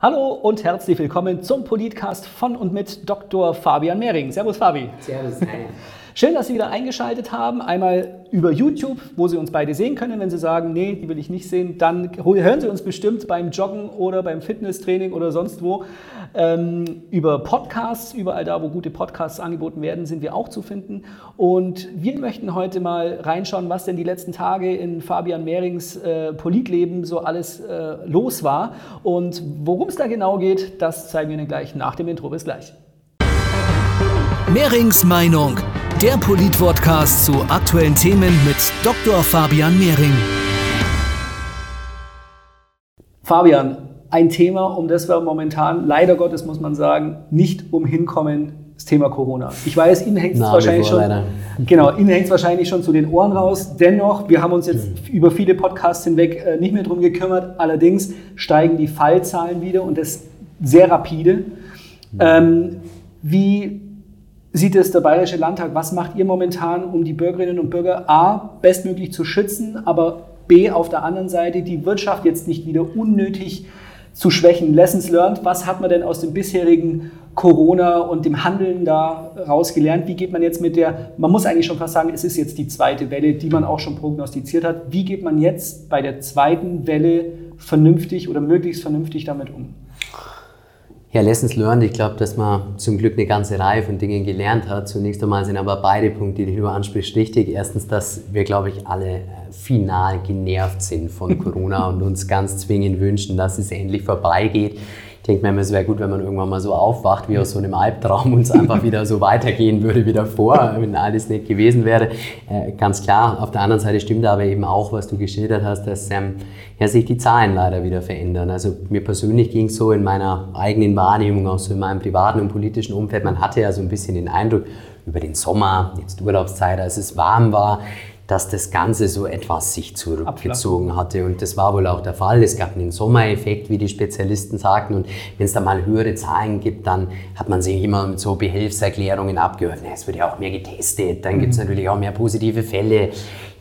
Hallo und herzlich willkommen zum Politcast von und mit Dr. Fabian Mehring. Servus Fabi. Servus. Hi. Schön, dass Sie wieder eingeschaltet haben. Einmal über YouTube, wo Sie uns beide sehen können. Wenn Sie sagen, nee, die will ich nicht sehen, dann hören Sie uns bestimmt beim Joggen oder beim Fitnesstraining oder sonst wo. Ähm, über Podcasts, überall da, wo gute Podcasts angeboten werden, sind wir auch zu finden. Und wir möchten heute mal reinschauen, was denn die letzten Tage in Fabian Mehrings äh, Politleben so alles äh, los war. Und worum es da genau geht, das zeigen wir Ihnen gleich nach dem Intro. Bis gleich. Mehrings Meinung der Polit-Podcast zu aktuellen Themen mit Dr. Fabian Mehring. Fabian, ein Thema, um das wir momentan, leider Gottes muss man sagen, nicht umhin kommen, das Thema Corona. Ich weiß, Ihnen hängt es wahrscheinlich schon, genau, Ihnen hängt wahrscheinlich schon zu den Ohren raus. Dennoch, wir haben uns jetzt mhm. über viele Podcasts hinweg äh, nicht mehr drum gekümmert. Allerdings steigen die Fallzahlen wieder und das sehr rapide. Mhm. Ähm, wie sieht es der Bayerische Landtag? Was macht ihr momentan, um die Bürgerinnen und Bürger A bestmöglich zu schützen, aber B auf der anderen Seite die Wirtschaft jetzt nicht wieder unnötig zu schwächen? Lessons learned, was hat man denn aus dem bisherigen Corona und dem Handeln da rausgelernt? Wie geht man jetzt mit der, man muss eigentlich schon fast sagen, es ist jetzt die zweite Welle, die man auch schon prognostiziert hat. Wie geht man jetzt bei der zweiten Welle vernünftig oder möglichst vernünftig damit um? Ja, Lessons learned. Ich glaube, dass man zum Glück eine ganze Reihe von Dingen gelernt hat. Zunächst einmal sind aber beide Punkte, die du ansprichst, richtig. Erstens, dass wir, glaube ich, alle äh, final genervt sind von Corona und uns ganz zwingend wünschen, dass es endlich vorbeigeht denke mir immer, es wäre gut, wenn man irgendwann mal so aufwacht wie aus so einem Albtraum und es einfach wieder so weitergehen würde wie davor, wenn alles nicht gewesen wäre. Äh, ganz klar. Auf der anderen Seite stimmt aber eben auch, was du geschildert hast, dass ähm, ja, sich die Zahlen leider wieder verändern. Also mir persönlich ging es so in meiner eigenen Wahrnehmung, auch so in meinem privaten und politischen Umfeld. Man hatte ja so ein bisschen den Eindruck, über den Sommer, jetzt Urlaubszeit, als es warm war, dass das Ganze so etwas sich zurückgezogen hatte. Und das war wohl auch der Fall. Es gab einen Sommereffekt, wie die Spezialisten sagten. Und wenn es da mal höhere Zahlen gibt, dann hat man sich immer mit so Behelfserklärungen abgehört. es wird ja auch mehr getestet. Dann gibt es mhm. natürlich auch mehr positive Fälle.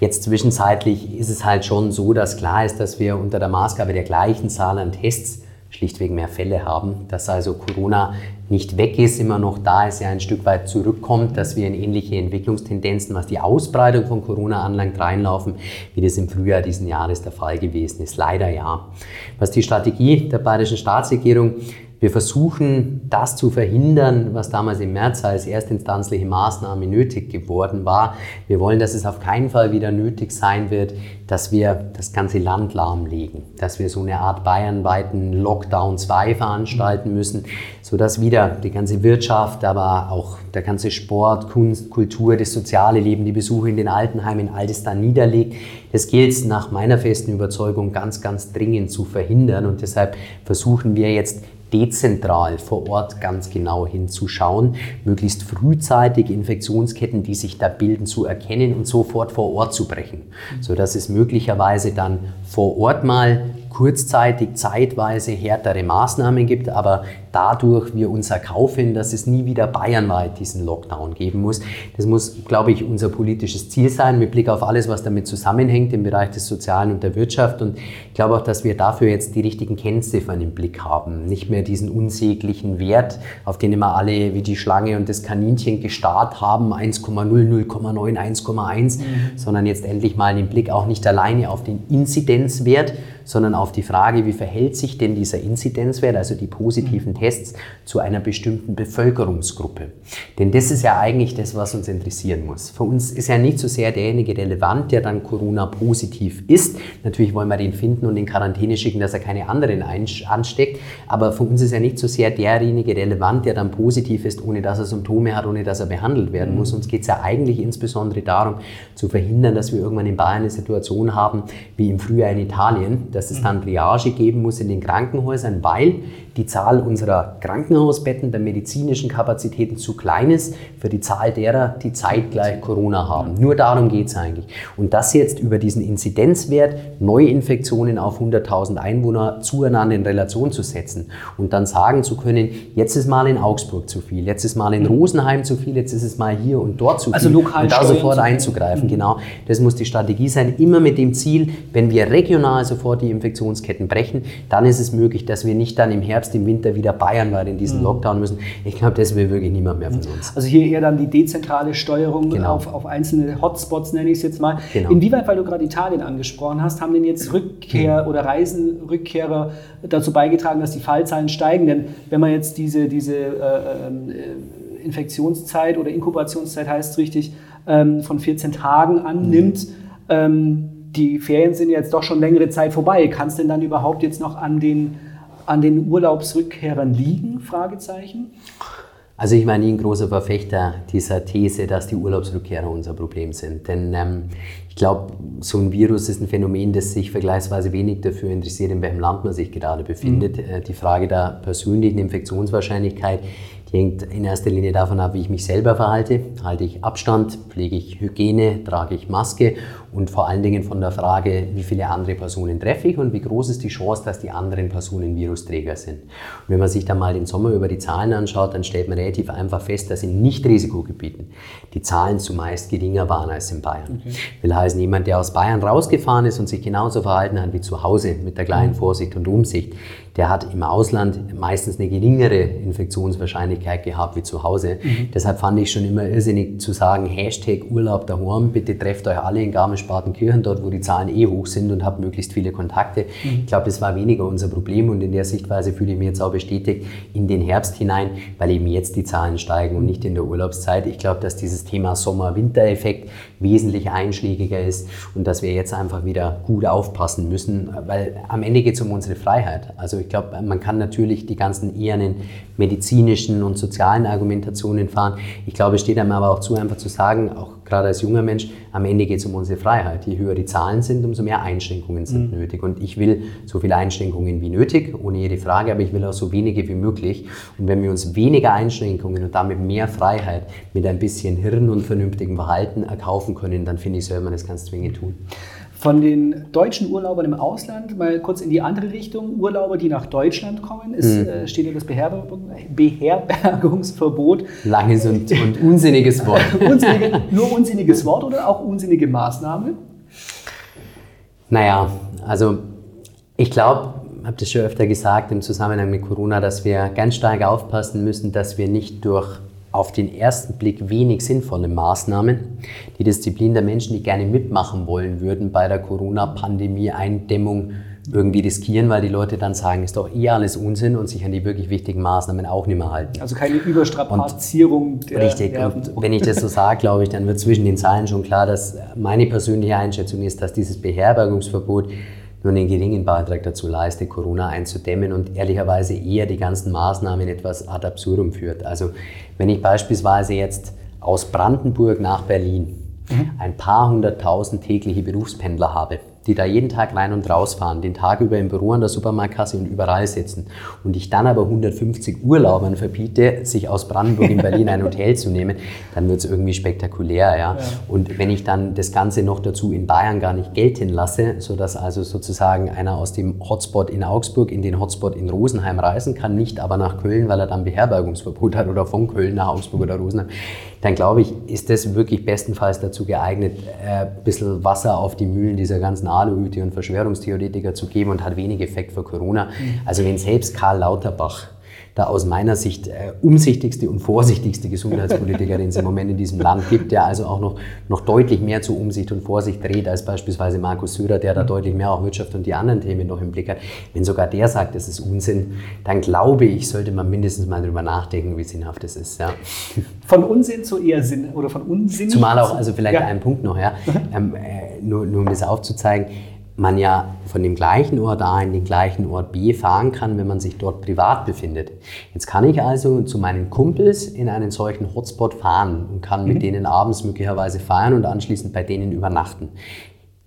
Jetzt zwischenzeitlich ist es halt schon so, dass klar ist, dass wir unter der Maßgabe der gleichen Zahl an Tests schlichtweg mehr Fälle haben, dass also Corona nicht weg ist, immer noch da ist, ja ein Stück weit zurückkommt, dass wir in ähnliche Entwicklungstendenzen, was die Ausbreitung von Corona anlangt, reinlaufen, wie das im Frühjahr diesen Jahres der Fall gewesen ist. Leider ja. Was die Strategie der bayerischen Staatsregierung wir versuchen, das zu verhindern, was damals im März als erstinstanzliche Maßnahme nötig geworden war. Wir wollen, dass es auf keinen Fall wieder nötig sein wird, dass wir das ganze Land lahmlegen, dass wir so eine Art bayernweiten Lockdown 2 veranstalten müssen, sodass wieder die ganze Wirtschaft, aber auch der ganze Sport, Kunst, Kultur, das soziale Leben, die Besuche in den Altenheimen, all das da niederlegt. Das gilt nach meiner festen Überzeugung ganz, ganz dringend zu verhindern und deshalb versuchen wir jetzt dezentral vor Ort ganz genau hinzuschauen, möglichst frühzeitig Infektionsketten, die sich da bilden, zu erkennen und sofort vor Ort zu brechen, sodass es möglicherweise dann vor Ort mal kurzzeitig, zeitweise härtere Maßnahmen gibt, aber dadurch wir uns erkaufen, dass es nie wieder bayernweit diesen Lockdown geben muss. Das muss, glaube ich, unser politisches Ziel sein, mit Blick auf alles, was damit zusammenhängt im Bereich des Sozialen und der Wirtschaft. Und ich glaube auch, dass wir dafür jetzt die richtigen Kennziffern im Blick haben. Nicht mehr diesen unsäglichen Wert, auf den immer alle wie die Schlange und das Kaninchen gestarrt haben, 1,0, 0,9, 1,1, mhm. sondern jetzt endlich mal den Blick auch nicht alleine auf den Inzidenzwert, sondern auf die Frage, wie verhält sich denn dieser Inzidenzwert, also die positiven Tests, zu einer bestimmten Bevölkerungsgruppe. Denn das ist ja eigentlich das, was uns interessieren muss. Für uns ist ja nicht so sehr derjenige relevant, der dann Corona positiv ist. Natürlich wollen wir den finden und in Quarantäne schicken, dass er keine anderen ansteckt. Aber für uns ist ja nicht so sehr derjenige relevant, der dann positiv ist, ohne dass er Symptome hat, ohne dass er behandelt werden muss. Uns geht es ja eigentlich insbesondere darum, zu verhindern, dass wir irgendwann in Bayern eine Situation haben, wie im Frühjahr in Italien, dass es dann Triage geben muss in den Krankenhäusern, weil die Zahl unserer Krankenhausbetten, der medizinischen Kapazitäten zu klein ist für die Zahl derer, die zeitgleich Corona haben. Nur darum geht es eigentlich. Und das jetzt über diesen Inzidenzwert, Neuinfektionen auf 100.000 Einwohner zueinander in Relation zu setzen und dann sagen zu können, jetzt ist mal in Augsburg zu viel, jetzt ist mal in Rosenheim zu viel, jetzt ist es mal hier und dort zu also viel. Also lokal und da sofort einzugreifen, mhm. genau. Das muss die Strategie sein, immer mit dem Ziel, wenn wir regional sofort die die Infektionsketten brechen, dann ist es möglich, dass wir nicht dann im Herbst, im Winter wieder bayernweit in diesen mhm. Lockdown müssen. Ich glaube, das will wirklich niemand mehr von uns. Also hier eher dann die dezentrale Steuerung genau. auf, auf einzelne Hotspots, nenne ich es jetzt mal. Genau. Inwieweit, weil du gerade Italien angesprochen hast, haben denn jetzt Rückkehr mhm. oder Reisenrückkehrer dazu beigetragen, dass die Fallzahlen steigen? Denn wenn man jetzt diese, diese äh, äh, Infektionszeit oder Inkubationszeit heißt es richtig, ähm, von 14 Tagen annimmt, mhm. ähm, die Ferien sind jetzt doch schon längere Zeit vorbei. Kann es denn dann überhaupt jetzt noch an den, an den Urlaubsrückkehrern liegen? Fragezeichen. Also ich war nie ein großer Verfechter dieser These, dass die Urlaubsrückkehrer unser Problem sind. Denn ähm, ich glaube, so ein Virus ist ein Phänomen, das sich vergleichsweise wenig dafür interessiert, in welchem Land man sich gerade befindet. Mhm. Äh, die Frage der persönlichen Infektionswahrscheinlichkeit die hängt in erster Linie davon ab, wie ich mich selber verhalte. Halte ich Abstand, pflege ich Hygiene, trage ich Maske und vor allen Dingen von der Frage, wie viele andere Personen treffe ich und wie groß ist die Chance, dass die anderen Personen Virusträger sind. Und wenn man sich dann mal den Sommer über die Zahlen anschaut, dann stellt man relativ einfach fest, dass in Nicht-Risikogebieten die Zahlen zumeist geringer waren als in Bayern. Okay. Will heißen, jemand, der aus Bayern rausgefahren ist und sich genauso verhalten hat wie zu Hause mit der gleichen Vorsicht und Umsicht, der hat im Ausland meistens eine geringere Infektionswahrscheinlichkeit gehabt wie zu Hause. Mhm. Deshalb fand ich schon immer irrsinnig zu sagen, Hashtag Urlaub daheim, bitte trefft euch alle in Garmisch-Partenkirchen, dort wo die Zahlen eh hoch sind und habt möglichst viele Kontakte. Mhm. Ich glaube, das war weniger unser Problem und in der Sichtweise fühle ich mich jetzt auch bestätigt in den Herbst hinein, weil eben jetzt die Zahlen steigen und nicht in der Urlaubszeit. Ich glaube, dass dieses Thema Sommer-Winter-Effekt wesentlich einschlägiger ist und dass wir jetzt einfach wieder gut aufpassen müssen, weil am Ende geht es um unsere Freiheit. Also ich glaube, man kann natürlich die ganzen eher medizinischen und sozialen Argumentationen fahren. Ich glaube, es steht einem aber auch zu, einfach zu sagen, auch gerade als junger Mensch, am Ende geht es um unsere Freiheit. Je höher die Zahlen sind, umso mehr Einschränkungen sind mhm. nötig. Und ich will so viele Einschränkungen wie nötig, ohne jede Frage, aber ich will auch so wenige wie möglich. Und wenn wir uns weniger Einschränkungen und damit mehr Freiheit mit ein bisschen Hirn und vernünftigem Verhalten erkaufen können, dann finde ich, soll man das ganz zwingend tun. Von den deutschen Urlaubern im Ausland, mal kurz in die andere Richtung, Urlauber, die nach Deutschland kommen, ist, mhm. äh, steht ja das Beherbergungsverbot. Langes und, und unsinniges Wort. Unsinnige, nur unsinniges Wort oder auch unsinnige Maßnahme? Naja, also ich glaube, ich habe das schon öfter gesagt im Zusammenhang mit Corona, dass wir ganz stark aufpassen müssen, dass wir nicht durch auf den ersten Blick wenig sinnvolle Maßnahmen, die Disziplin der Menschen, die gerne mitmachen wollen würden bei der Corona-Pandemie-Eindämmung, irgendwie riskieren, weil die Leute dann sagen, ist doch eh alles Unsinn und sich an die wirklich wichtigen Maßnahmen auch nicht mehr halten. Also keine Überstrapazierung. Und, der, richtig. Der, und wenn ich das so sage, glaube ich, dann wird zwischen den Zeilen schon klar, dass meine persönliche Einschätzung ist, dass dieses Beherbergungsverbot nur einen geringen Beitrag dazu leistet, Corona einzudämmen und ehrlicherweise eher die ganzen Maßnahmen etwas ad absurdum führt. Also wenn ich beispielsweise jetzt aus Brandenburg nach Berlin mhm. ein paar hunderttausend tägliche Berufspendler habe, die da jeden Tag rein und raus fahren, den Tag über im Büro, an der Supermarktkasse und überall sitzen und ich dann aber 150 Urlaubern verbiete, sich aus Brandenburg in Berlin ein Hotel zu nehmen, dann wird es irgendwie spektakulär. Ja? ja? Und wenn ich dann das Ganze noch dazu in Bayern gar nicht gelten lasse, sodass also sozusagen einer aus dem Hotspot in Augsburg in den Hotspot in Rosenheim reisen kann, nicht aber nach Köln, weil er dann Beherbergungsverbot hat oder von Köln nach Augsburg oder Rosenheim, dann glaube ich, ist das wirklich bestenfalls dazu geeignet, ein äh, bisschen Wasser auf die Mühlen dieser ganzen Aluhüte und Verschwörungstheoretiker zu geben und hat wenig Effekt für Corona. Also wenn selbst Karl Lauterbach der aus meiner Sicht äh, umsichtigste und vorsichtigste Gesundheitspolitiker, den es im Moment in diesem Land gibt, der also auch noch, noch deutlich mehr zu Umsicht und Vorsicht dreht als beispielsweise Markus Söder, der da mhm. deutlich mehr auch Wirtschaft und die anderen Themen noch im Blick hat. Wenn sogar der sagt, das ist Unsinn, dann glaube ich, sollte man mindestens mal darüber nachdenken, wie sinnhaft das ist. Ja. Von Unsinn zu eher Sinn oder von Unsinn? Zumal auch, also vielleicht ja. ein Punkt noch, ja, ähm, äh, nur, nur um das aufzuzeigen, man ja von dem gleichen Ort A in den gleichen Ort B fahren kann, wenn man sich dort privat befindet. Jetzt kann ich also zu meinen Kumpels in einen solchen Hotspot fahren und kann mit mhm. denen abends möglicherweise feiern und anschließend bei denen übernachten.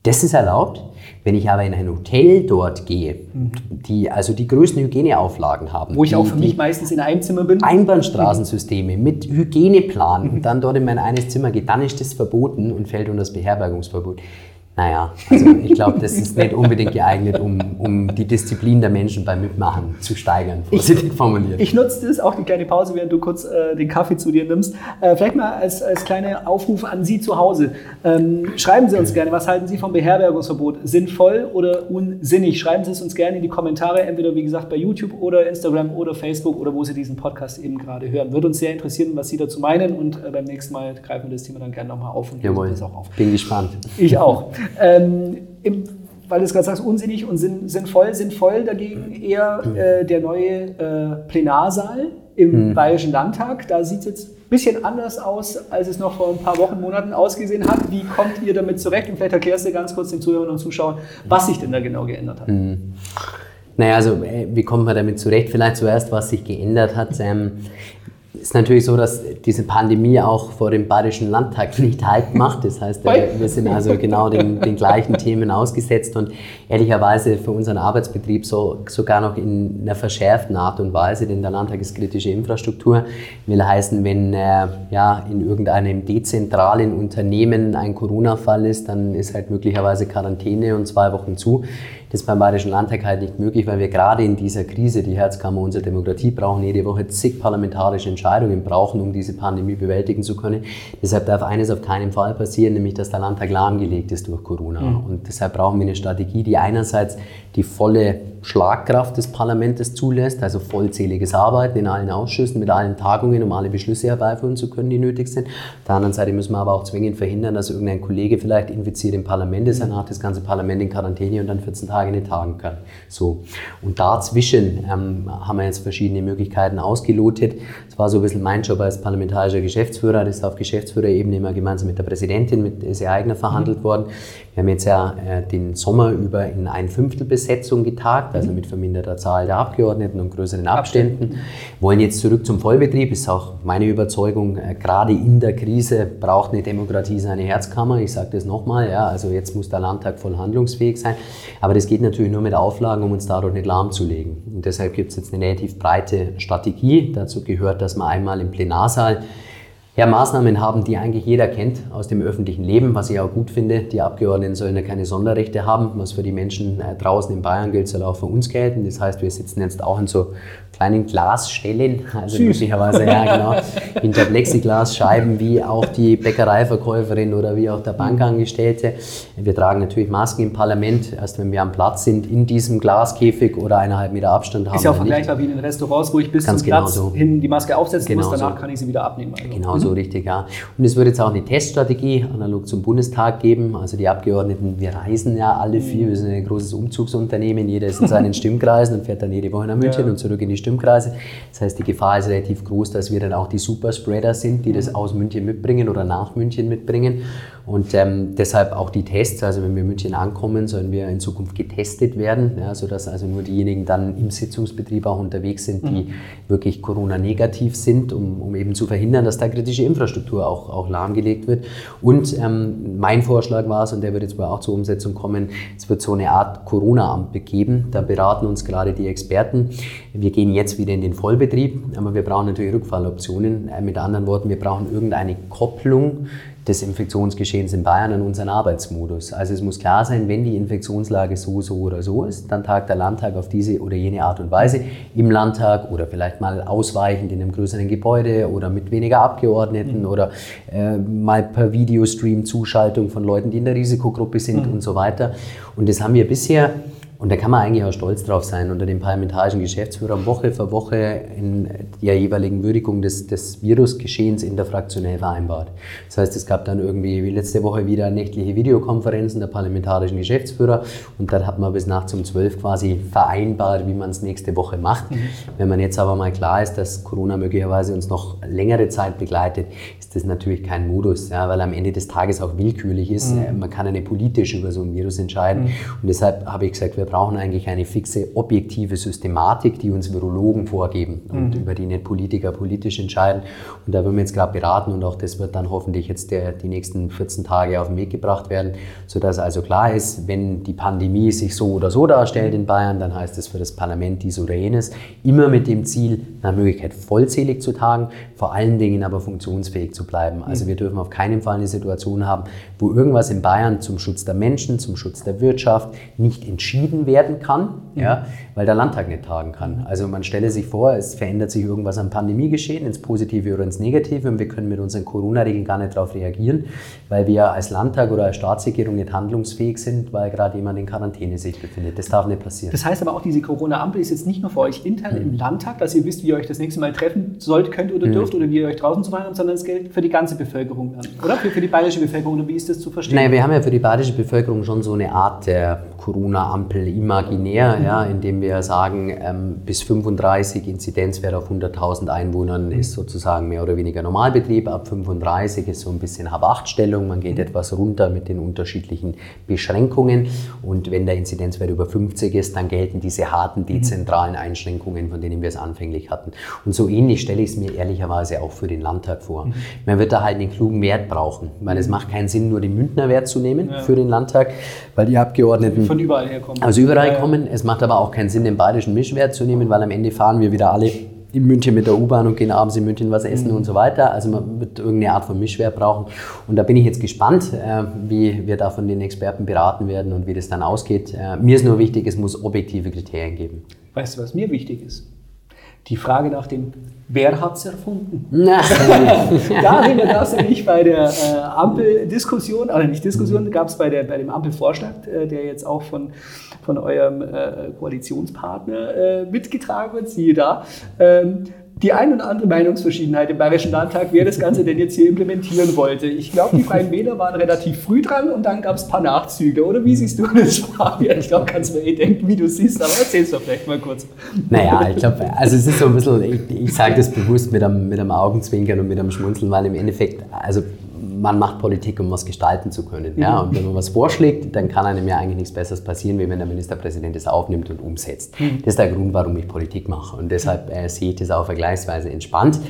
Das ist erlaubt. Wenn ich aber in ein Hotel dort gehe, mhm. die also die größten Hygieneauflagen haben, wo ich die, auch für mich meistens in einem Zimmer bin, Einbahnstraßensysteme mit Hygieneplan mhm. und dann dort in mein eines Zimmer gehe, dann ist das verboten und fällt unter das Beherbergungsverbot. Naja, also ich glaube, das ist nicht unbedingt geeignet, um, um die Disziplin der Menschen beim Mitmachen zu steigern, vorsichtig formuliert. Ich nutze das, auch die kleine Pause, während du kurz äh, den Kaffee zu dir nimmst. Äh, vielleicht mal als, als kleiner Aufruf an Sie zu Hause. Ähm, schreiben Sie uns gerne, was halten Sie vom Beherbergungsverbot? Sinnvoll oder unsinnig? Schreiben Sie es uns gerne in die Kommentare, entweder wie gesagt bei YouTube oder Instagram oder Facebook oder wo Sie diesen Podcast eben gerade hören. Würde uns sehr interessieren, was Sie dazu meinen und äh, beim nächsten Mal greifen wir das Thema dann gerne nochmal auf und Jawohl. das auch auf. Bin gespannt. Ich auch. Ähm, im, weil du es gerade sagst, unsinnig und sinn, sinnvoll. Sinnvoll dagegen eher äh, der neue äh, Plenarsaal im mhm. Bayerischen Landtag. Da sieht es jetzt ein bisschen anders aus, als es noch vor ein paar Wochen, Monaten ausgesehen hat. Wie kommt ihr damit zurecht? Und vielleicht erklärst du ganz kurz den Zuhörern und Zuschauern, was sich denn da genau geändert hat. Mhm. Naja, also äh, wie kommt man damit zurecht? Vielleicht zuerst, was sich geändert hat. Ähm, ist natürlich so, dass diese Pandemie auch vor dem Bayerischen Landtag nicht Halt macht. Das heißt, wir sind also genau den, den gleichen Themen ausgesetzt und ehrlicherweise für unseren Arbeitsbetrieb so, sogar noch in einer verschärften Art und Weise, denn der Landtag ist kritische Infrastruktur. Will heißen, wenn äh, ja, in irgendeinem dezentralen Unternehmen ein Corona-Fall ist, dann ist halt möglicherweise Quarantäne und zwei Wochen zu. Das ist beim Bayerischen Landtag halt nicht möglich, weil wir gerade in dieser Krise, die Herzkammer unserer Demokratie brauchen, jede Woche zig parlamentarische Entscheidungen brauchen, um diese Pandemie bewältigen zu können. Deshalb darf eines auf keinen Fall passieren, nämlich dass der Landtag lahmgelegt ist durch Corona. Mhm. Und deshalb brauchen wir eine Strategie, die einerseits die volle Schlagkraft des Parlaments zulässt, also vollzähliges Arbeiten in allen Ausschüssen, mit allen Tagungen, um alle Beschlüsse herbeiführen zu können, die nötig sind. Auf der anderen Seite müssen wir aber auch zwingend verhindern, dass irgendein Kollege vielleicht infiziert im Parlament ist, dann hat das ganze Parlament in Quarantäne und dann 14 Tage nicht tagen kann. So. Und dazwischen ähm, haben wir jetzt verschiedene Möglichkeiten ausgelotet. Es war so ein bisschen mein Job als parlamentarischer Geschäftsführer, das ist auf Geschäftsführerebene immer gemeinsam mit der Präsidentin, mit Ese Eigner verhandelt mhm. worden. Wir haben jetzt ja äh, den Sommer über in ein Fünftel Besetzung getagt, also mit verminderter Zahl der Abgeordneten und größeren Abständen. Wollen jetzt zurück zum Vollbetrieb, ist auch meine Überzeugung. Äh, gerade in der Krise braucht eine Demokratie seine Herzkammer. Ich sage das nochmal, ja, also jetzt muss der Landtag voll handlungsfähig sein. Aber das geht natürlich nur mit Auflagen, um uns dadurch nicht lahmzulegen. Und deshalb gibt es jetzt eine relativ breite Strategie. Dazu gehört, dass man einmal im Plenarsaal ja, Maßnahmen haben, die eigentlich jeder kennt aus dem öffentlichen Leben, was ich auch gut finde. Die Abgeordneten sollen ja keine Sonderrechte haben. Was für die Menschen äh, draußen in Bayern gilt, soll auch für uns gelten. Das heißt, wir sitzen jetzt auch in so kleinen Glasstellen, also Süß. möglicherweise ja, genau, hinter Plexiglasscheiben, wie auch die Bäckereiverkäuferin oder wie auch der Bankangestellte. Wir tragen natürlich Masken im Parlament, erst wenn wir am Platz sind, in diesem Glaskäfig oder eineinhalb Meter Abstand haben. Ist ja auch vergleichbar wie in den Restaurants, wo ich bis Ganz zum genau Platz so. hin die Maske aufsetzen genau muss, danach so. kann ich sie wieder abnehmen. Also. Genau so, richtig, ja. Und es wird jetzt auch eine Teststrategie analog zum Bundestag geben. Also die Abgeordneten, wir reisen ja alle viel, wir sind ein großes Umzugsunternehmen, jeder ist in seinen Stimmkreisen und fährt dann jede Woche nach München ja. und zurück in die Stimmkreise. Das heißt, die Gefahr ist relativ groß, dass wir dann auch die Superspreader sind, die das mhm. aus München mitbringen oder nach München mitbringen. Und ähm, deshalb auch die Tests, also wenn wir in München ankommen, sollen wir in Zukunft getestet werden, ja, sodass also nur diejenigen dann im Sitzungsbetrieb auch unterwegs sind, die mhm. wirklich Corona-negativ sind, um, um eben zu verhindern, dass da kritische Infrastruktur auch, auch lahmgelegt wird. Und ähm, mein Vorschlag war es, und der wird jetzt wohl auch zur Umsetzung kommen, es wird so eine Art Corona-Amt begeben. Da beraten uns gerade die Experten. Wir gehen jetzt wieder in den Vollbetrieb, aber wir brauchen natürlich Rückfalloptionen. Äh, mit anderen Worten, wir brauchen irgendeine Kopplung des Infektionsgeschehens in Bayern an unseren Arbeitsmodus. Also es muss klar sein, wenn die Infektionslage so, so oder so ist, dann tagt der Landtag auf diese oder jene Art und Weise im Landtag oder vielleicht mal ausweichend in einem größeren Gebäude oder mit weniger Abgeordneten mhm. oder äh, mal per Videostream Zuschaltung von Leuten, die in der Risikogruppe sind mhm. und so weiter. Und das haben wir bisher und da kann man eigentlich auch stolz drauf sein, unter den parlamentarischen Geschäftsführern Woche für Woche in der jeweiligen Würdigung des, des Virusgeschehens interfraktionell vereinbart. Das heißt, es gab dann irgendwie wie letzte Woche wieder nächtliche Videokonferenzen der parlamentarischen Geschäftsführer und dann hat man bis nachts um zwölf quasi vereinbart, wie man es nächste Woche macht. Mhm. Wenn man jetzt aber mal klar ist, dass Corona möglicherweise uns noch längere Zeit begleitet, ist das natürlich kein Modus, ja, weil am Ende des Tages auch willkürlich ist. Mhm. Man kann ja nicht politisch über so ein Virus entscheiden. Mhm. Und deshalb habe ich gesagt, wir brauchen eigentlich eine fixe, objektive Systematik, die uns Virologen vorgeben und mhm. über die nicht Politiker politisch entscheiden. Und da werden wir jetzt gerade beraten und auch das wird dann hoffentlich jetzt der, die nächsten 14 Tage auf den Weg gebracht werden, sodass also klar ist, wenn die Pandemie sich so oder so darstellt in Bayern, dann heißt es für das Parlament dies oder jenes, immer mit dem Ziel, nach Möglichkeit vollzählig zu tagen, vor allen Dingen aber funktionsfähig zu bleiben. Also wir dürfen auf keinen Fall eine Situation haben, wo irgendwas in Bayern zum Schutz der Menschen, zum Schutz der Wirtschaft nicht entschieden werden kann, ja, weil der Landtag nicht tagen kann. Also man stelle sich vor, es verändert sich irgendwas am Pandemiegeschehen ins Positive oder ins Negative und wir können mit unseren Corona-Regeln gar nicht darauf reagieren, weil wir als Landtag oder als Staatsregierung nicht handlungsfähig sind, weil gerade jemand in Quarantäne sich befindet. Das darf nicht passieren. Das heißt aber auch, diese Corona-Ampel ist jetzt nicht nur für euch intern mhm. im Landtag, dass ihr wisst, wie ihr euch das nächste Mal treffen sollt, könnt oder mhm. dürft oder wie ihr euch draußen zu habt, sondern es gilt für die ganze Bevölkerung dann, oder? Für, für die bayerische Bevölkerung, oder wie ist das zu verstehen? Naja, wir haben ja für die bayerische Bevölkerung schon so eine Art der Corona-Ampel imaginär, ja, indem wir sagen, ähm, bis 35 Inzidenzwert auf 100.000 Einwohnern mhm. ist sozusagen mehr oder weniger Normalbetrieb. Ab 35 ist so ein bisschen Hab-8-Stellung. Man geht mhm. etwas runter mit den unterschiedlichen Beschränkungen. Und wenn der Inzidenzwert über 50 ist, dann gelten diese harten, mhm. dezentralen Einschränkungen, von denen wir es anfänglich hatten. Und so ähnlich stelle ich es mir ehrlicherweise auch für den Landtag vor. Man wird da halt einen klugen Wert brauchen, weil es macht keinen Sinn, nur den Münchner Wert zu nehmen ja. für den Landtag, weil die Abgeordneten von überall herkommen. Also überall ja. kommen. Es macht aber auch keinen Sinn, den bayerischen Mischwert zu nehmen, weil am Ende fahren wir wieder alle in München mit der U-Bahn und gehen abends in München was essen mhm. und so weiter. Also man wird irgendeine Art von Mischwert brauchen. Und da bin ich jetzt gespannt, äh, wie wir da von den Experten beraten werden und wie das dann ausgeht. Äh, mir ist nur wichtig, es muss objektive Kriterien geben. Weißt du, was mir wichtig ist? Die Frage nach dem Wer hat es erfunden? Darüber gab es nämlich bei der äh, Ampel-Diskussion, oder nicht Diskussion, gab es bei, bei dem Ampelvorschlag, äh, der jetzt auch von, von eurem äh, Koalitionspartner äh, mitgetragen wird, siehe da. Ähm, die ein oder andere Meinungsverschiedenheit im Bayerischen Landtag, wer das Ganze denn jetzt hier implementieren wollte. Ich glaube, die Freien Wähler waren relativ früh dran und dann gab es ein paar Nachzüge. Oder wie siehst du das, Fabian? Ich glaube, kannst mir eh denken, wie du siehst, aber erzähl es doch vielleicht mal kurz. Naja, ich glaube, also es ist so ein bisschen, ich, ich sage das bewusst mit einem, mit einem Augenzwinkern und mit einem Schmunzeln, weil im Endeffekt, also man macht Politik, um was gestalten zu können. Ja? Mhm. Und wenn man was vorschlägt, dann kann einem ja eigentlich nichts Besseres passieren, wie wenn der Ministerpräsident es aufnimmt und umsetzt. Mhm. Das ist der Grund, warum ich Politik mache. Und deshalb äh, sehe ich das auch vergleichsweise entspannt.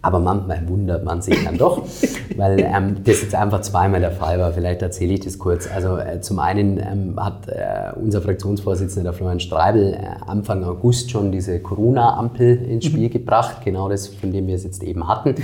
Aber manchmal wundert man sich dann doch, weil ähm, das jetzt einfach zweimal der Fall war. Vielleicht erzähle ich das kurz. Also äh, zum einen ähm, hat äh, unser Fraktionsvorsitzender, der Florian Streibel, äh, Anfang August schon diese Corona-Ampel ins Spiel mhm. gebracht, genau das, von dem wir es jetzt eben hatten.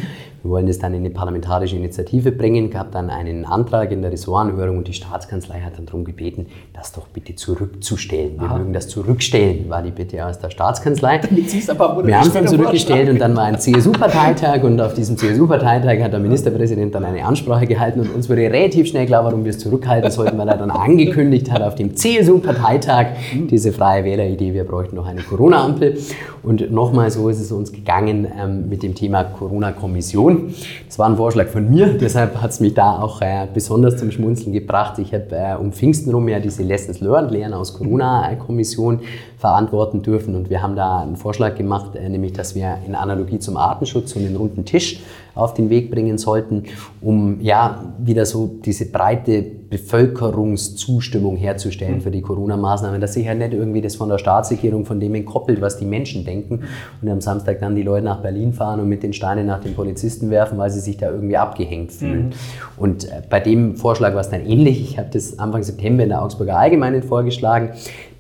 Wir wollen das dann in eine parlamentarische Initiative bringen, gab dann einen Antrag in der Ressortanhörung und die Staatskanzlei hat dann darum gebeten, das doch bitte zurückzustellen. Wir Aha. mögen das zurückstellen, war die Bitte aus der Staatskanzlei. Wir haben es dann zurückgestellt und dann war ein CSU-Parteitag und auf diesem CSU-Parteitag hat der Ministerpräsident dann eine Ansprache gehalten und uns wurde relativ schnell klar, warum wir es zurückhalten sollten, weil er dann angekündigt hat auf dem CSU-Parteitag diese freie Wähleridee, wir bräuchten noch eine Corona-Ampel. Und nochmal so ist es uns gegangen ähm, mit dem Thema Corona-Kommission. Diskussion. Das war ein Vorschlag von mir, deshalb hat es mich da auch äh, besonders zum Schmunzeln gebracht. Ich habe äh, um Pfingsten rum ja diese Lessons Learned, Lehren aus Corona-Kommission verantworten dürfen und wir haben da einen Vorschlag gemacht, äh, nämlich dass wir in Analogie zum Artenschutz so einen runden Tisch auf den Weg bringen sollten, um ja wieder so diese breite Bevölkerungszustimmung herzustellen für die Corona-Maßnahmen, dass sich halt nicht irgendwie das von der Staatsregierung von dem entkoppelt, was die Menschen denken und am Samstag dann die Leute nach Berlin fahren und mit den Steinen nach den Polizisten werfen, weil sie sich da irgendwie abgehängt fühlen. Mhm. Und äh, bei dem Vorschlag war es dann ähnlich. Ich habe das Anfang September in der Augsburger Allgemeinen vorgeschlagen.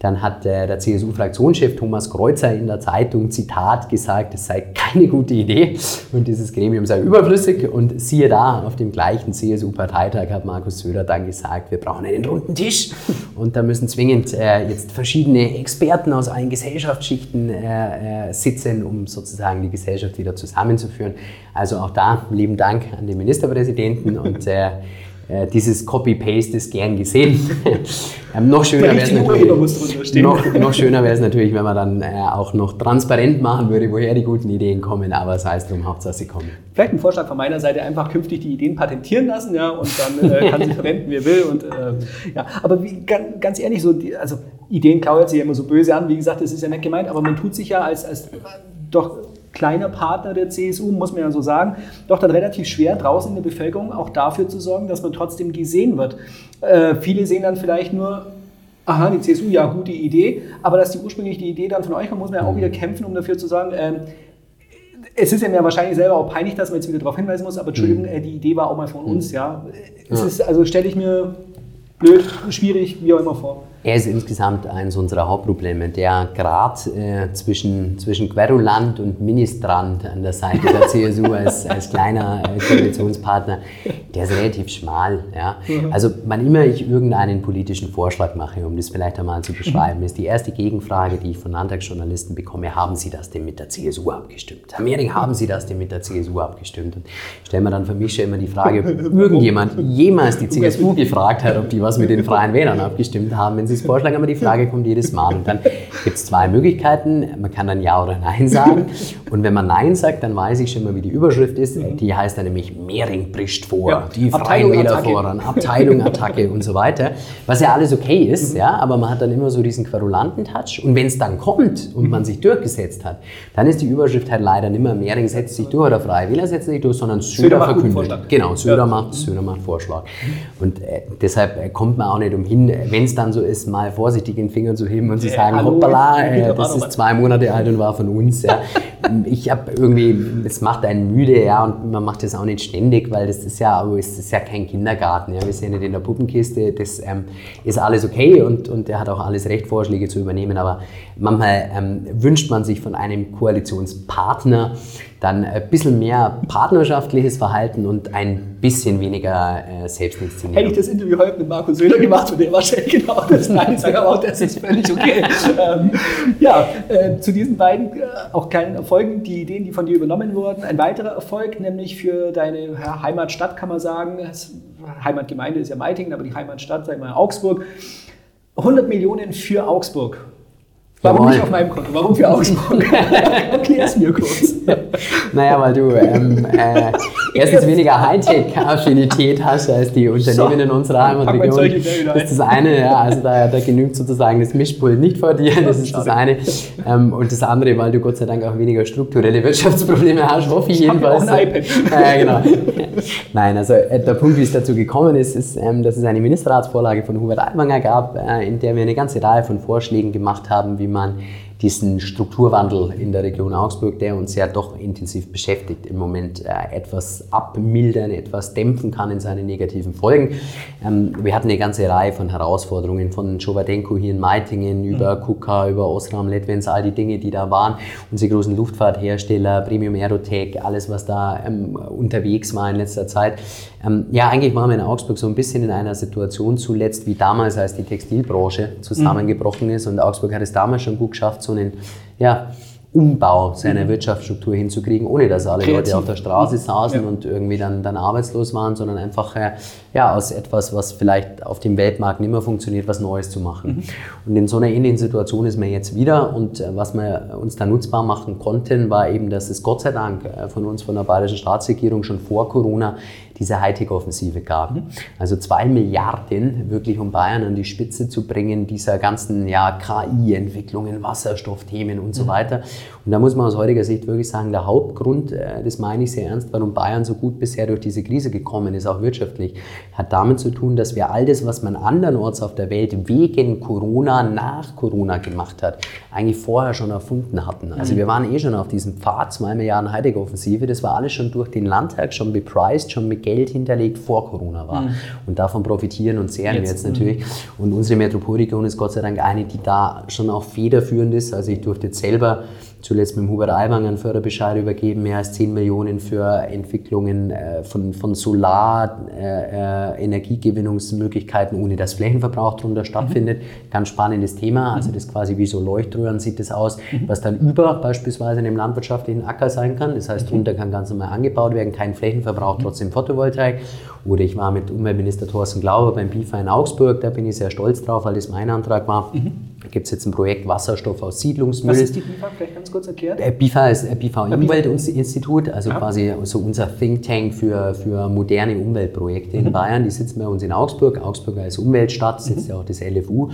Dann hat äh, der CSU-Fraktionschef Thomas Kreuzer in der Zeitung, Zitat, gesagt, es sei keine gute Idee und dieses Gremium sei überflüssig. Und siehe da, auf dem gleichen CSU-Parteitag hat Markus Söder dann gesagt, wir brauchen einen runden Tisch. Und da müssen zwingend äh, jetzt verschiedene Experten aus allen Gesellschaftsschichten äh, äh, sitzen, um sozusagen die Gesellschaft wieder zusammenzuführen. Also auch da lieben Dank an den Ministerpräsidenten und äh, dieses Copy-Paste ist gern gesehen. ähm, noch schöner wäre es natürlich, noch, noch schöner natürlich, wenn man dann äh, auch noch transparent machen würde, woher die guten Ideen kommen, aber sei es drum, Hauptsache sie kommen. Vielleicht ein Vorschlag von meiner Seite, einfach künftig die Ideen patentieren lassen, ja, und dann äh, kann sie verwenden, wie er will. Und, äh, ja. Aber wie, ganz, ganz ehrlich, so die, also Ideen klauen sich ja immer so böse an, wie gesagt, das ist ja nicht gemeint, aber man tut sich ja als, als doch kleiner Partner der CSU, muss man ja so sagen, doch dann relativ schwer draußen in der Bevölkerung auch dafür zu sorgen, dass man trotzdem gesehen wird. Äh, viele sehen dann vielleicht nur aha, die CSU, ja, gute Idee, aber dass die ursprünglich die Idee dann von euch kommt, muss man ja auch mhm. wieder kämpfen, um dafür zu sagen, ähm, es ist ja mir wahrscheinlich selber auch peinlich, dass man jetzt wieder darauf hinweisen muss, aber Entschuldigung, mhm. Äh, die Idee war auch mal von uns, ja. Es ja. ist, also stelle ich mir blöd, schwierig, wie auch immer vor. Er ist insgesamt eines unserer Hauptprobleme. Der Grad äh, zwischen, zwischen Querulant und Ministrant an der Seite der CSU als, als kleiner äh, Koalitionspartner, der ist relativ schmal. Ja? Mhm. Also wann immer ich irgendeinen politischen Vorschlag mache, um das vielleicht einmal zu beschreiben, ist die erste Gegenfrage, die ich von Landtagsjournalisten bekomme, haben Sie das denn mit der CSU abgestimmt? Herr Mehring, haben Sie das denn mit der CSU abgestimmt? Und ich stelle mir dann für mich schon immer die Frage, ob irgendjemand jemals die CSU gefragt hat, ob die was mit den Freien Wählern abgestimmt haben, wenn sie es vorschlagen, aber die Frage kommt jedes Mal. Und dann gibt es zwei Möglichkeiten. Man kann dann Ja oder Nein sagen. Und wenn man Nein sagt, dann weiß ich schon mal, wie die Überschrift ist. Die heißt dann nämlich Mehring brischt vor, ja. die Freien Wähler fordern, Abteilung, Attacke und so weiter. Was ja alles okay ist, mhm. ja, aber man hat dann immer so diesen querulanten Touch. Und wenn es dann kommt und man sich durchgesetzt hat, dann ist die Überschrift halt leider nicht mehr Mehring setzt sich durch oder Freie Wähler setzt sich durch, sondern Söder, Söder verkündet. Genau, Söder, ja. macht, Söder macht Vorschlag. Und äh, deshalb kommt man auch nicht umhin, wenn es dann so ist, mal vorsichtig den Finger zu heben und zu sagen, Hallo, hoppala, äh, das ist zwei Monate alt und war von uns. Ja. Ich habe irgendwie, es macht einen müde, ja, und man macht das auch nicht ständig, weil das ist ja, es ist ja kein Kindergarten, ja. Wir sind nicht in der Puppenkiste, das ähm, ist alles okay und, und er hat auch alles Recht, Vorschläge zu übernehmen, aber manchmal ähm, wünscht man sich von einem Koalitionspartner, dann ein bisschen mehr partnerschaftliches Verhalten und ein bisschen weniger äh, Selbstinszenierung. Hätte ich das Interview heute mit Markus Söder gemacht, würde er wahrscheinlich genau das Nein sagen, aber auch das ist völlig okay. ähm, ja, äh, zu diesen beiden äh, auch kleinen Erfolgen, die Ideen, die von dir übernommen wurden. Ein weiterer Erfolg, nämlich für deine Heimatstadt, kann man sagen. Heimatgemeinde ist ja Meitingen, aber die Heimatstadt, sagen wir mal Augsburg. 100 Millionen für Augsburg. Warum nicht auf meinem Konto? Warum für Augsburg? Erklär es mir kurz. naja, weil du ähm, äh, erstens weniger Hightech-Affinität hast als die Unternehmen so. in unserer Heimatregion. Das ist das eine, ja, also da, da genügt sozusagen das Mischpult nicht vor dir, das ist das eine. Ähm, und das andere, weil du Gott sei Dank auch weniger strukturelle Wirtschaftsprobleme hast, hoffe ich, ich jedenfalls. Auch ein iPad. Äh, genau. Nein, also äh, der Punkt, wie es dazu gekommen ist, ist, ähm, dass es eine Ministerratsvorlage von Hubert Aiwanger gab, äh, in der wir eine ganze Reihe von Vorschlägen gemacht haben, wie man man. Diesen Strukturwandel in der Region Augsburg, der uns ja doch intensiv beschäftigt, im Moment äh, etwas abmildern, etwas dämpfen kann in seinen negativen Folgen. Ähm, wir hatten eine ganze Reihe von Herausforderungen, von Schowadenko hier in Meitingen über mhm. KUKA, über Osram Letwens, all die Dinge, die da waren. Unsere großen Luftfahrthersteller, Premium Aerotech, alles, was da ähm, unterwegs war in letzter Zeit. Ähm, ja, eigentlich waren wir in Augsburg so ein bisschen in einer Situation zuletzt wie damals, als die Textilbranche zusammengebrochen ist. Und Augsburg hat es damals schon gut geschafft, so einen ja, Umbau seiner mhm. Wirtschaftsstruktur hinzukriegen, ohne dass alle Kreativ. Leute auf der Straße saßen ja. und irgendwie dann, dann arbeitslos waren, sondern einfach äh, ja, aus etwas, was vielleicht auf dem Weltmarkt nicht mehr funktioniert, was Neues zu machen. Mhm. Und in so einer ähnlichen Situation ist man jetzt wieder und äh, was wir uns da nutzbar machen konnten, war eben, dass es Gott sei Dank äh, von uns, von der bayerischen Staatsregierung schon vor Corona diese Hightech-Offensive gab. Mhm. Also zwei Milliarden wirklich, um Bayern an die Spitze zu bringen, dieser ganzen ja, KI-Entwicklungen, Wasserstoffthemen und so mhm. weiter. Und da muss man aus heutiger Sicht wirklich sagen, der Hauptgrund, äh, das meine ich sehr ernst, warum Bayern so gut bisher durch diese Krise gekommen ist, auch wirtschaftlich, hat damit zu tun, dass wir all das, was man andernorts auf der Welt wegen Corona, nach Corona gemacht hat, eigentlich vorher schon erfunden hatten. Also mhm. wir waren eh schon auf diesem Pfad, zwei Milliarden Hightech-Offensive, das war alles schon durch den Landtag schon bepreist, schon mit Geld hinterlegt vor Corona war. Mhm. Und davon profitieren und zehren jetzt, wir jetzt natürlich. Mhm. Und unsere Metropolregion ist Gott sei Dank eine, die da schon auch federführend ist. Also ich durfte jetzt selber zuletzt mit dem Hubert Aiwanger einen Förderbescheid übergeben, mehr als 10 Millionen für Entwicklungen äh, von, von Solar-Energiegewinnungsmöglichkeiten, äh, äh ohne dass Flächenverbrauch darunter stattfindet. Mhm. Ganz spannendes Thema. Also das quasi wie so Leuchtröhren sieht das aus, mhm. was dann über beispielsweise einem landwirtschaftlichen Acker sein kann. Das heißt, mhm. drunter kann ganz normal angebaut werden, kein Flächenverbrauch, mhm. trotzdem Photovoltaik. Oder ich war mit Umweltminister Thorsten Glauber beim BIFA in Augsburg, da bin ich sehr stolz drauf, weil das mein Antrag war. Mhm. Da gibt es jetzt ein Projekt Wasserstoff aus Siedlungsmüll. Was ist die BIFA? Vielleicht ganz kurz erklärt. Äh, BIFA ist äh, BIFA Umweltinstitut, also ja. quasi so unser Think Tank für, für moderne Umweltprojekte mhm. in Bayern. Die sitzen bei uns in Augsburg. Augsburg als Umweltstadt sitzt mhm. ja auch das LFU.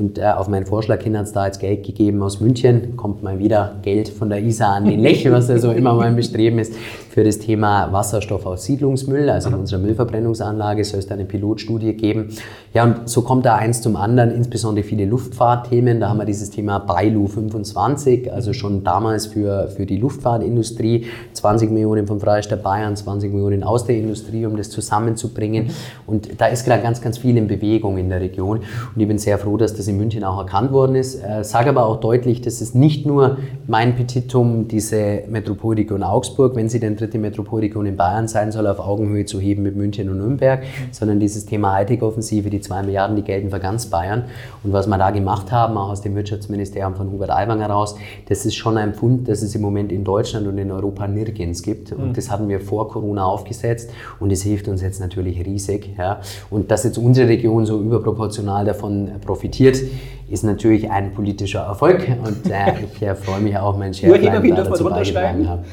Und äh, auf meinen Vorschlag hin hat es da jetzt Geld gegeben aus München, kommt mal wieder Geld von der ISA an den Lech, was ja so immer mein Bestreben ist, für das Thema Wasserstoff aus Siedlungsmüll. Also in unserer Müllverbrennungsanlage soll es da eine Pilotstudie geben. Ja, und so kommt da eins zum anderen, insbesondere viele Luftfahrtthemen. Da haben wir dieses Thema BaiLu 25, also schon damals für, für die Luftfahrtindustrie, 20 Millionen vom Freistaat Bayern, 20 Millionen aus der Industrie, um das zusammenzubringen. Und da ist gerade ganz, ganz viel in Bewegung in der Region. Und ich bin sehr froh, dass das in München auch erkannt worden ist. Äh, sage aber auch deutlich, dass es nicht nur mein Petitum, diese Metropolregion Augsburg, wenn sie denn dritte Metropolregion in Bayern sein soll, auf Augenhöhe zu heben mit München und Nürnberg, sondern dieses Thema Hightech-Offensive, die zwei Milliarden, die gelten für ganz Bayern. Und was wir da gemacht haben, auch aus dem Wirtschaftsministerium von Hubert Aiwanger raus, das ist schon ein Fund, das es im Moment in Deutschland und in Europa nirgends gibt. Und mhm. das hatten wir vor Corona aufgesetzt und es hilft uns jetzt natürlich riesig. Ja. Und dass jetzt unsere Region so überproportional davon profitiert, is ist natürlich ein politischer Erfolg und äh, ich äh, freue mich auch, mein Chef dazu beigetragen habe.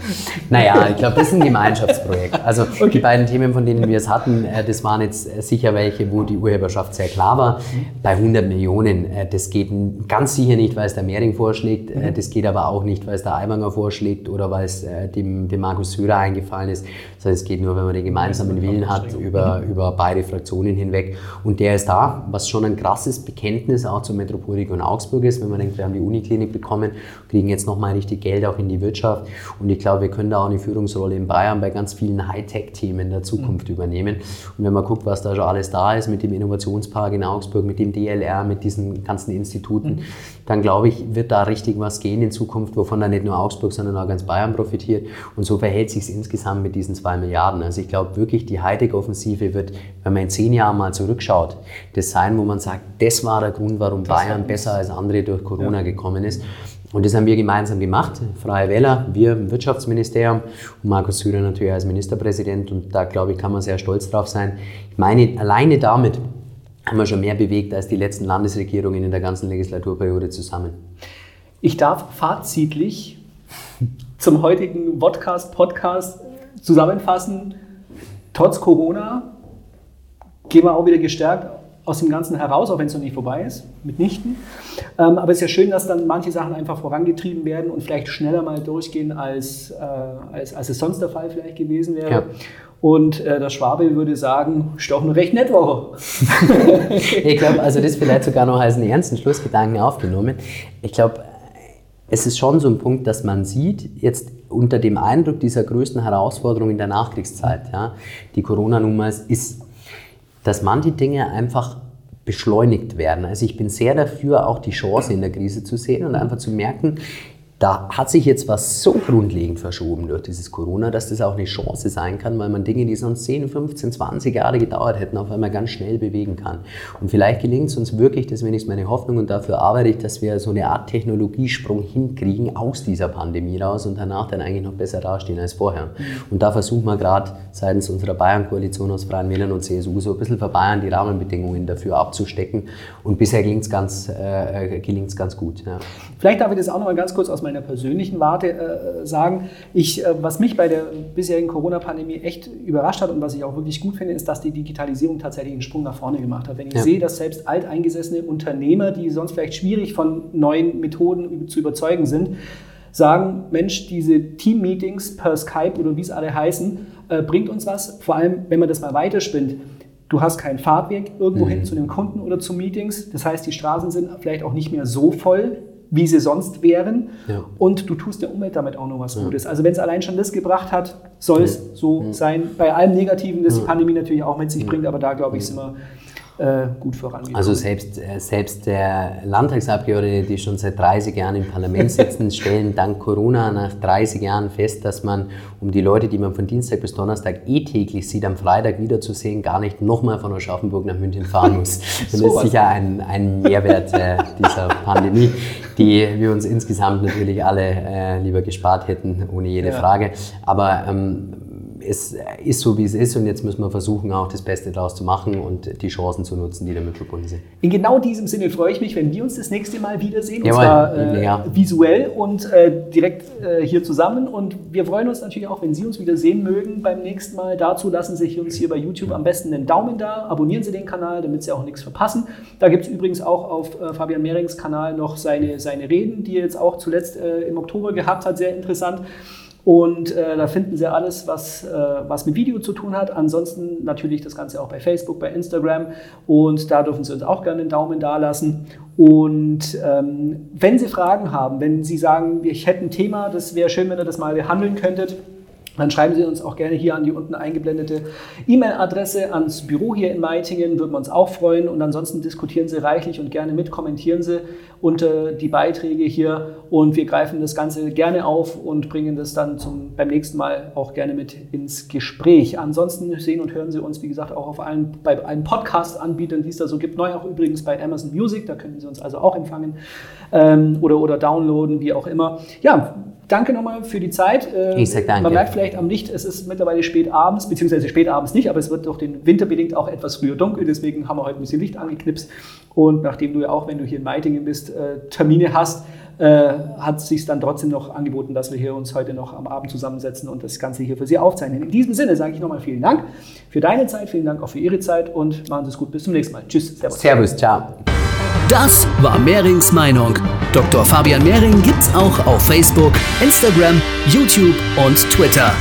Naja, ich glaube, das ist ein Gemeinschaftsprojekt. Also okay. die beiden Themen, von denen wir es hatten, äh, das waren jetzt äh, sicher welche, wo die Urheberschaft sehr klar war. Bei 100 Millionen, äh, das geht ganz sicher nicht, weil es der Mehring vorschlägt, mhm. das geht aber auch nicht, weil es der Aiwanger vorschlägt oder weil es dem, dem Markus Söder eingefallen ist, sondern es geht nur, wenn man den gemeinsamen Willen hat über, mhm. über beide Fraktionen hinweg und der ist da, was schon ein krasses Bekenntnis auch zur Metropole Metropolregion Augsburg ist, wenn man denkt, wir haben die Uniklinik bekommen, kriegen jetzt nochmal richtig Geld auch in die Wirtschaft. Und ich glaube, wir können da auch eine Führungsrolle in Bayern bei ganz vielen Hightech-Themen der Zukunft mhm. übernehmen. Und wenn man guckt, was da schon alles da ist mit dem Innovationspark in Augsburg, mit dem DLR, mit diesen ganzen Instituten, mhm. dann glaube ich, wird da richtig was gehen in Zukunft, wovon dann nicht nur Augsburg, sondern auch ganz Bayern profitiert. Und so verhält sich es insgesamt mit diesen zwei Milliarden. Also ich glaube wirklich, die Hightech-Offensive wird, wenn man in zehn Jahren mal zurückschaut, das sein, wo man sagt, das war der Grund, warum das Bayern Jahren besser als andere durch Corona ja. gekommen ist. Und das haben wir gemeinsam gemacht, Freie Wähler, wir im Wirtschaftsministerium und Markus Söder natürlich als Ministerpräsident. Und da, glaube ich, kann man sehr stolz drauf sein. Ich meine, alleine damit haben wir schon mehr bewegt als die letzten Landesregierungen in der ganzen Legislaturperiode zusammen. Ich darf fazitlich zum heutigen Podcast, Podcast zusammenfassen, trotz Corona gehen wir auch wieder gestärkt aus dem Ganzen heraus, auch wenn es noch nicht vorbei ist, mitnichten. Ähm, aber es ist ja schön, dass dann manche Sachen einfach vorangetrieben werden und vielleicht schneller mal durchgehen, als, äh, als, als es sonst der Fall vielleicht gewesen wäre. Ja. Und äh, der Schwabe würde sagen, ist doch eine recht nett Woche. ich glaube, also das vielleicht sogar noch als einen ernsten Schlussgedanken aufgenommen. Ich glaube, es ist schon so ein Punkt, dass man sieht, jetzt unter dem Eindruck dieser größten Herausforderung in der Nachkriegszeit, ja, die Corona-Nummer ist dass manche Dinge einfach beschleunigt werden. Also ich bin sehr dafür, auch die Chance in der Krise zu sehen und einfach zu merken, da hat sich jetzt was so grundlegend verschoben durch dieses Corona, dass das auch eine Chance sein kann, weil man Dinge, die sonst 10, 15, 20 Jahre gedauert hätten, auf einmal ganz schnell bewegen kann. Und vielleicht gelingt es uns wirklich, das ist meine Hoffnung und dafür arbeite ich, dass wir so eine Art Technologiesprung hinkriegen aus dieser Pandemie raus und danach dann eigentlich noch besser dastehen als vorher. Und da versuchen wir gerade seitens unserer Bayern-Koalition aus Freien Wählern und CSU so ein bisschen für Bayern die Rahmenbedingungen dafür abzustecken. Und bisher gelingt es ganz, äh, ganz gut. Ja. Vielleicht darf ich das auch noch mal ganz kurz aus meiner persönlichen Warte äh, sagen. Ich, äh, was mich bei der bisherigen Corona-Pandemie echt überrascht hat und was ich auch wirklich gut finde, ist, dass die Digitalisierung tatsächlich einen Sprung nach vorne gemacht hat. Wenn ich ja. sehe, dass selbst alteingesessene Unternehmer, die sonst vielleicht schwierig von neuen Methoden zu überzeugen sind, sagen, Mensch, diese Team-Meetings per Skype oder wie es alle heißen, äh, bringt uns was. Vor allem, wenn man das mal weiterspinnt. Du hast keinen Fahrtweg irgendwo mhm. hin zu den Kunden oder zu Meetings. Das heißt, die Straßen sind vielleicht auch nicht mehr so voll wie sie sonst wären. Ja. Und du tust der Umwelt damit auch noch was ja. Gutes. Also wenn es allein schon das gebracht hat, soll es so sein. Bei allem Negativen, das die Pandemie natürlich auch mit sich bringt, aber da glaube ich, sind wir äh, gut vorangekommen. Also selbst, äh, selbst der Landtagsabgeordnete, die schon seit 30 Jahren im Parlament sitzen, stellen dank Corona nach 30 Jahren fest, dass man, um die Leute, die man von Dienstag bis Donnerstag eh täglich sieht, am Freitag wiederzusehen, gar nicht nochmal von Aschaffenburg nach München fahren muss. das ist sicher ein, ein Mehrwert äh, dieser Pandemie, die wir uns insgesamt natürlich alle äh, lieber gespart hätten, ohne jede ja. Frage. Aber ähm, es ist so, wie es ist und jetzt müssen wir versuchen, auch das Beste daraus zu machen und die Chancen zu nutzen, die damit verbunden sind. In genau diesem Sinne freue ich mich, wenn wir uns das nächste Mal wiedersehen, Jawohl. und zwar äh, ja. visuell und äh, direkt äh, hier zusammen. Und wir freuen uns natürlich auch, wenn Sie uns wieder sehen mögen beim nächsten Mal. Dazu lassen Sie sich uns hier bei YouTube am besten einen Daumen da, abonnieren Sie den Kanal, damit Sie auch nichts verpassen. Da gibt es übrigens auch auf äh, Fabian Mehrings Kanal noch seine, seine Reden, die er jetzt auch zuletzt äh, im Oktober gehabt hat, sehr interessant. Und äh, da finden Sie alles, was, äh, was mit Video zu tun hat. Ansonsten natürlich das Ganze auch bei Facebook, bei Instagram. Und da dürfen Sie uns auch gerne einen Daumen da lassen. Und ähm, wenn Sie Fragen haben, wenn Sie sagen, ich hätte ein Thema, das wäre schön, wenn ihr das mal behandeln könntet, dann schreiben Sie uns auch gerne hier an die unten eingeblendete E-Mail-Adresse ans Büro hier in Meitingen, würden wir uns auch freuen. Und ansonsten diskutieren Sie reichlich und gerne mit, kommentieren Sie unter die Beiträge hier und wir greifen das Ganze gerne auf und bringen das dann zum, beim nächsten Mal auch gerne mit ins Gespräch. Ansonsten sehen und hören Sie uns, wie gesagt, auch auf allen, bei allen Podcast-Anbietern, die es da so gibt. Neu auch übrigens bei Amazon Music, da können Sie uns also auch empfangen ähm, oder, oder downloaden, wie auch immer. Ja, danke nochmal für die Zeit. Äh, ich sag danke. Man merkt vielleicht am Licht, es ist mittlerweile spät abends, beziehungsweise spät abends nicht, aber es wird durch den Winter bedingt auch etwas früher dunkel. Deswegen haben wir heute ein bisschen Licht angeknipst. Und nachdem du ja auch, wenn du hier in Meitingen bist, äh, Termine hast, äh, hat es sich dann trotzdem noch angeboten, dass wir hier uns heute noch am Abend zusammensetzen und das Ganze hier für Sie aufzeichnen. In diesem Sinne sage ich nochmal vielen Dank für deine Zeit, vielen Dank auch für Ihre Zeit und machen Sie es gut. Bis zum nächsten Mal. Tschüss. Servus. Servus. Ciao. Das war Mehrings Meinung. Dr. Fabian Mehring gibt's auch auf Facebook, Instagram, YouTube und Twitter.